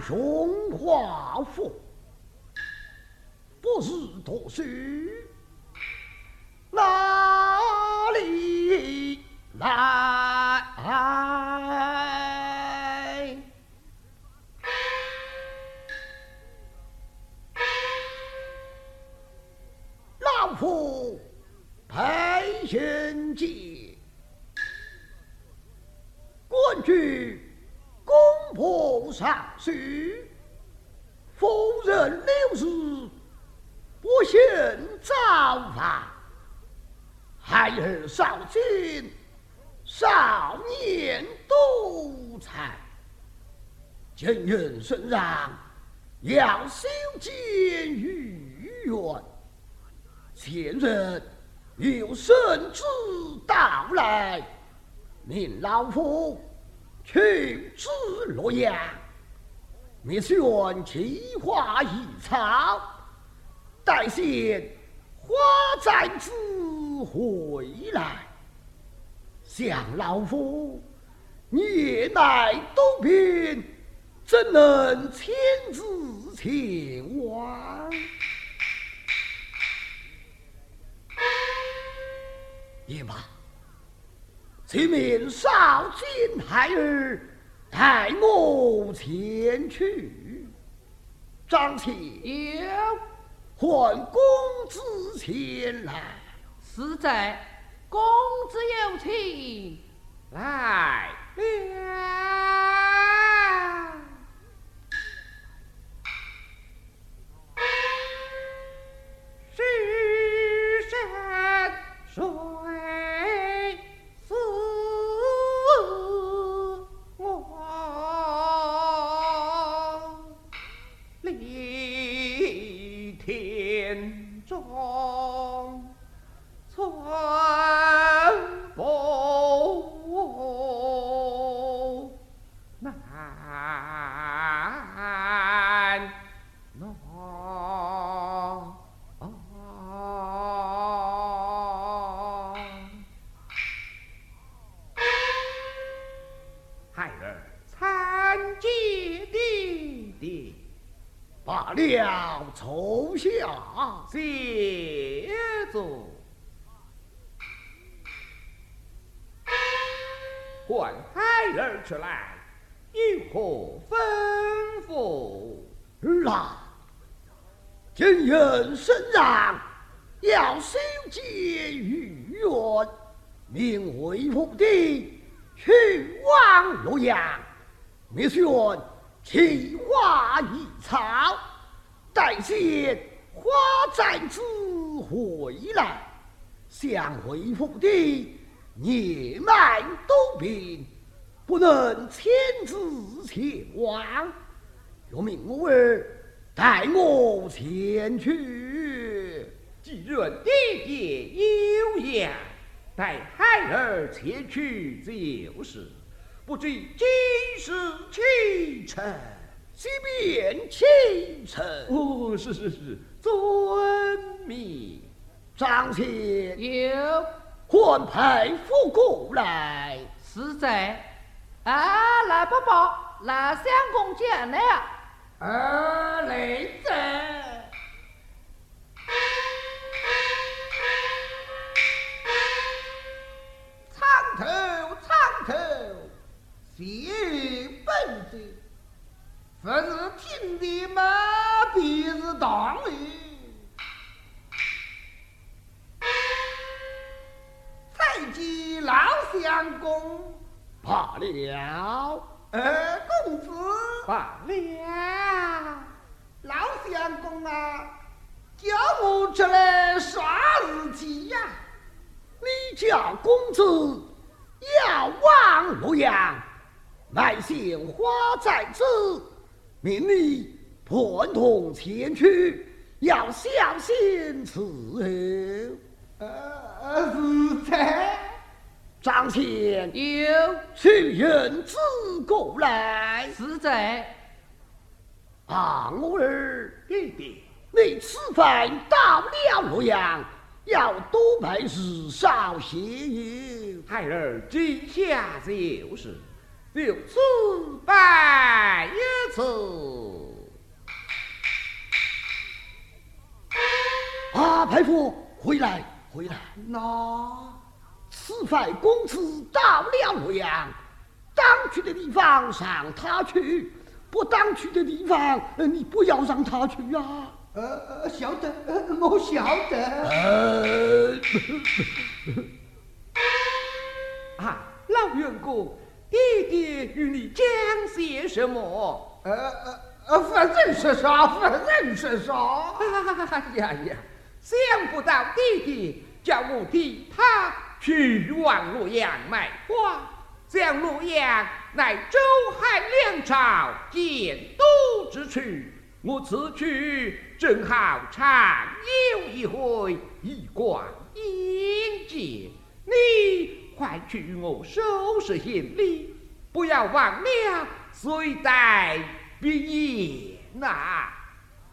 熊画符不是读书人六日不幸早亡，孩儿少金，少年多才，今人身上要修建御园。前人有圣旨到来，命老夫去至洛阳，密选奇花异草，待见花展子回来。想老夫年迈多病，怎能亲自前往？也罢，请命少卿孩儿带我前去。张妾有唤公子前来。实在公子有请，来了。了，坐下。谢座。唤孩儿出来，有何吩咐？来，今人身上要修建御苑，命魏福帝去往洛阳，密选奇花异草，待见花展子回来，向魏福帝年迈多病，不能亲自前往。若命我儿带我前去。既然爹爹有言，带孩儿前去就是。不知今日启程？即便清晨，哦，是是是，遵命。张谦有唤裴父过来。是在啊，来伯伯，来相公见了。啊来者，当的。才见老相公，罢了。二公子，罢了，老相公啊，叫我出来啥事情呀？你叫公子要往洛阳买鲜花在子，命你伴同前去，要小心伺候。呃，是在。张谦有去人子过来。是在啊，我儿，爹爹。你此番到了洛阳，要多备日少些油。孩儿今下就是。六次拜一次。啊，排夫，回来，回来！那此番公子到了洛阳，当去的地方让他去，不当去的地方，呃你不要让他去啊！呃呃，晓得，呃我晓得。呃，啊，老员工，爹爹与你讲些什么？呃呃呃，反正是啥，反正是啥。哎呀呀，想不到弟弟叫我替他去往洛阳卖花，将洛阳乃周汉两朝建都之处，我此去正好畅游一回，一观眼界。你快去我收拾行李，不要忘了随带笔言呐、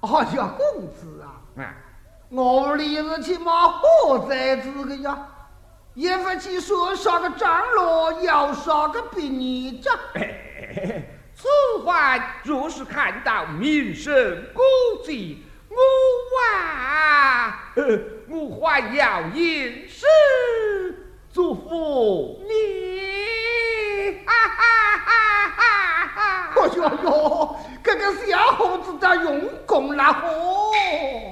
哎呀，公子啊，啊！我立日起码何在子个呀？也不去说啥个张罗，要啥个比你这。此番若是看到名声古迹，我啊，呃我还要吟诗祝福你。哈哈哈哈哈！哎呦呦，这个小伙子在用功了嚯！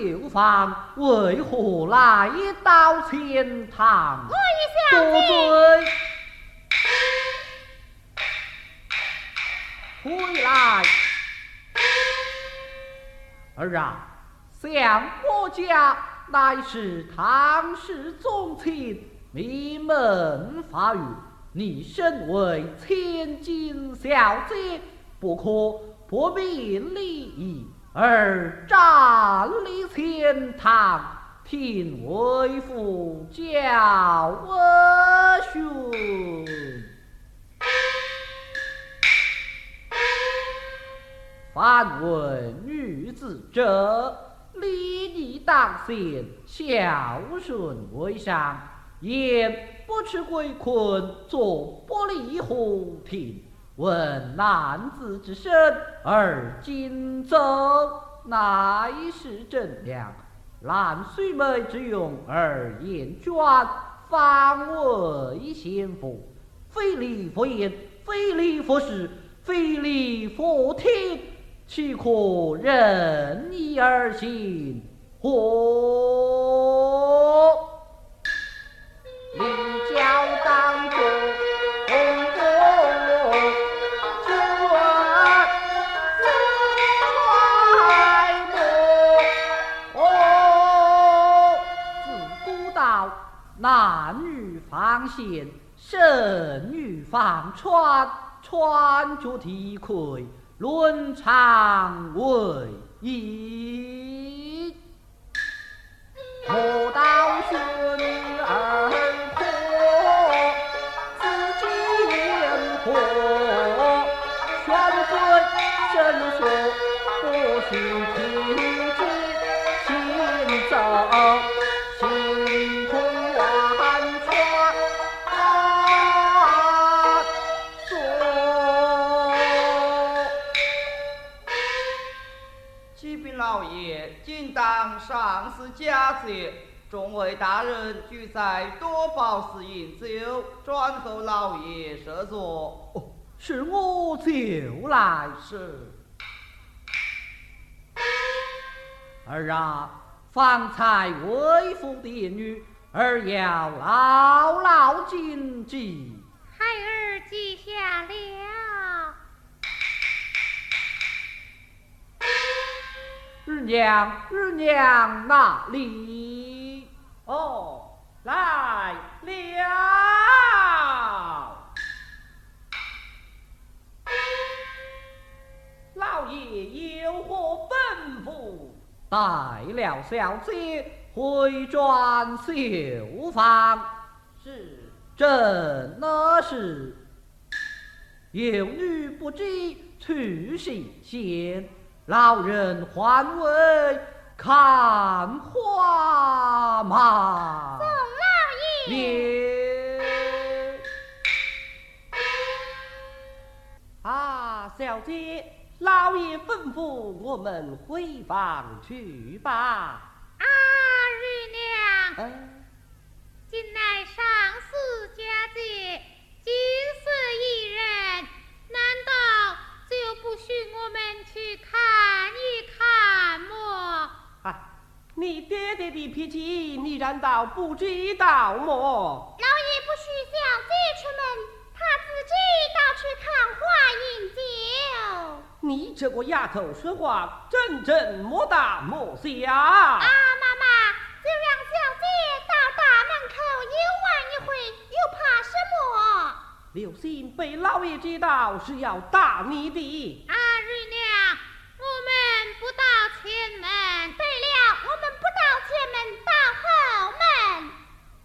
绣坊为何来到前堂？多罪！回来！儿啊，相国家乃是唐氏宗亲，名门法语，你身为千金小姐，不可不明礼义，而站立前堂，听为父教我训。凡为女子者，礼仪当先，孝顺为上。言不吃鬼困，坐不离虎庭。问男子之身，而今走，乃是正良。烂水美之用，而言捐，方为先妇。非礼佛言，非礼佛事，非礼佛听。岂可任意而行？或女放贤，圣女放穿，穿着体盔。论长为宜，莫道孙儿众位大人俱在，多宝寺饮酒，转候老爷设座。哦，是我就来是。儿啊，方才为父的女，儿要牢牢谨记。孩儿记下了。日娘，日娘哪里？哦，来了。老爷有何吩咐？带了小姐回转绣坊。是，真的是。有女不知去行先。老人还未看花马，宋老爷。啊，小姐，老爷吩咐我们回房去吧。啊，玉娘，今乃上司佳节，金色一人，难道许我们去看？你爹爹的脾气，你难道不知道么？老爷不许小姐出门，他自己倒去看花饮酒。你这个丫头说话真正莫大莫小。啊，妈妈，就让小姐到大门口游玩一回，又怕什么？刘星被老爷知道是要打你的。啊，瑞娘，我们不到前门。对了，我们不到前门，到后门。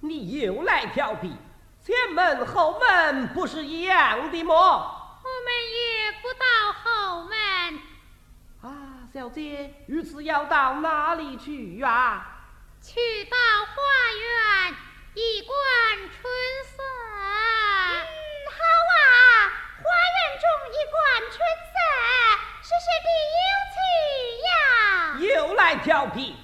你又来调皮，前门后门不是一样的么？我们也不到后门。啊，小姐，如此要到哪里去呀？去到花园一观春色。嗯，好啊，花园中一观春色，是谁的有趣呀？又来调皮。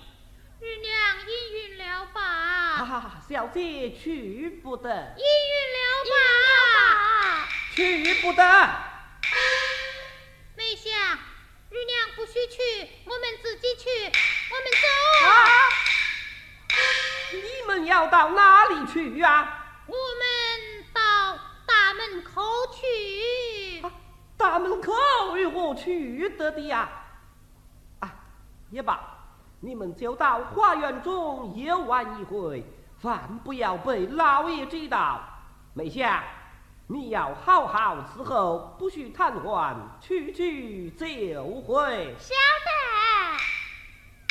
日娘应允了吧？啊，小姐去不得。应允了吧？去不得。梅香，日娘不许去，我们自己去。我们走。啊！你们要到哪里去呀？我们到大门口去。大门口如何去得的呀？啊，也罢，你们就到花园中游玩一回，万不要被老爷知道。梅香，你要好好伺候，不许瘫痪，去去就回。晓得。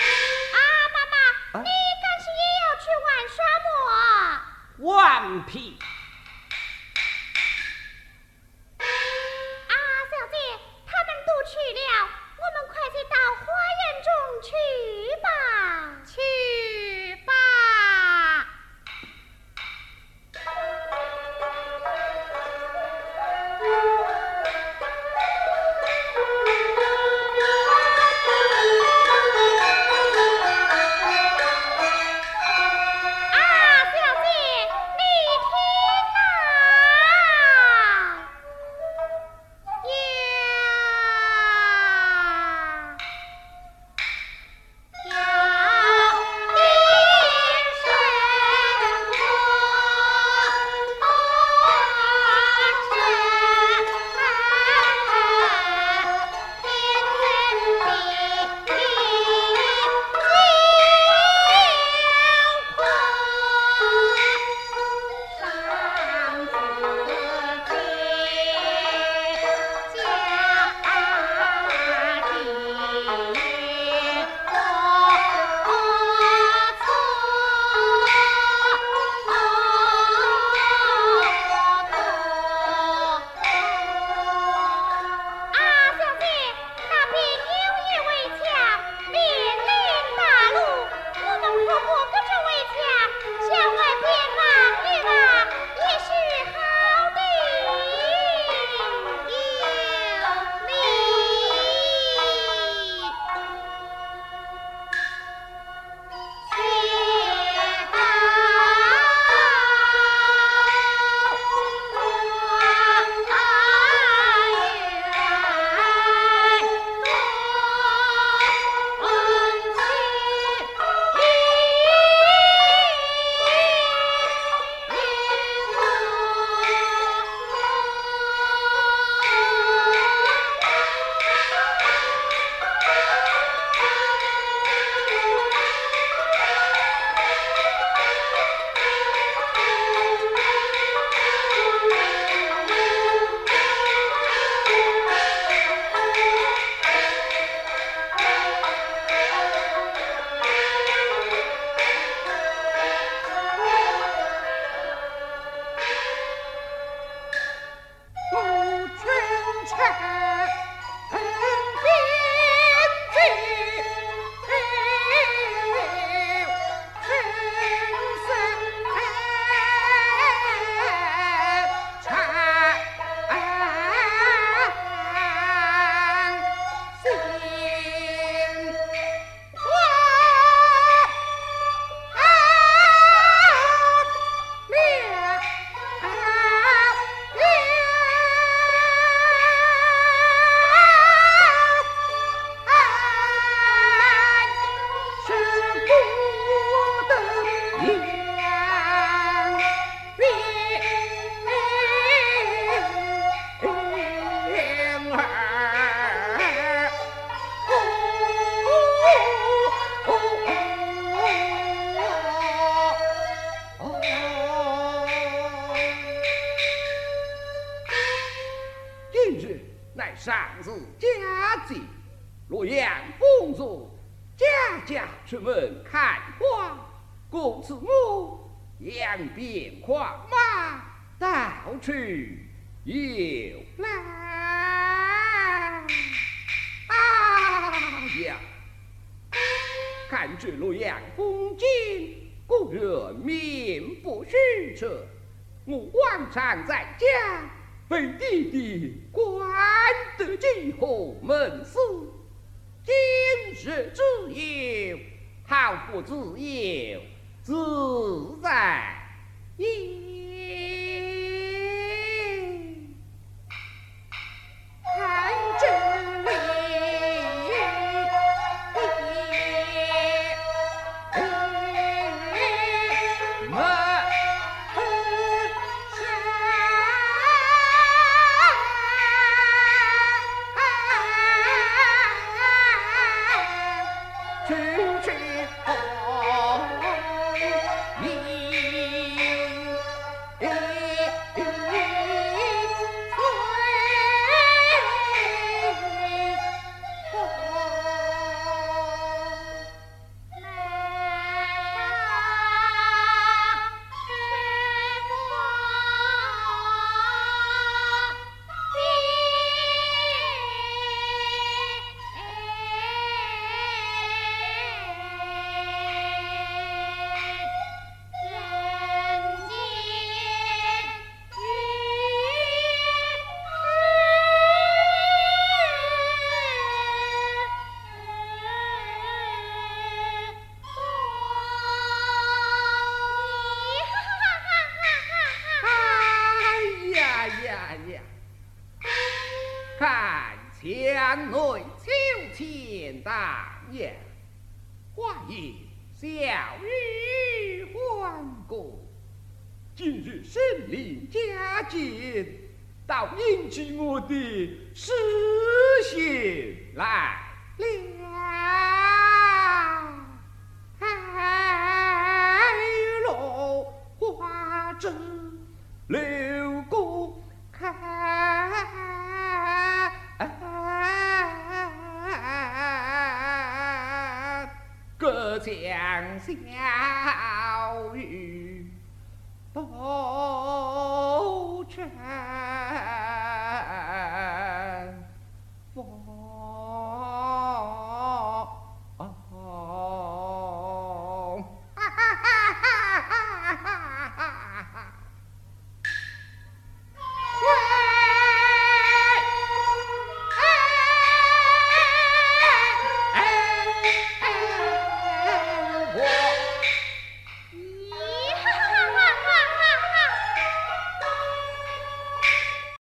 啊，妈妈，你干是也要去玩耍么？顽皮！上至佳节，洛阳公主，家家出门看花，公子母扬鞭狂马，到处游览。啊呀！看这洛阳风景，故人面不虚色，我往常在家。为弟弟关得惊鸿门事今日自由好不自由自在一真流过看，隔江小雨。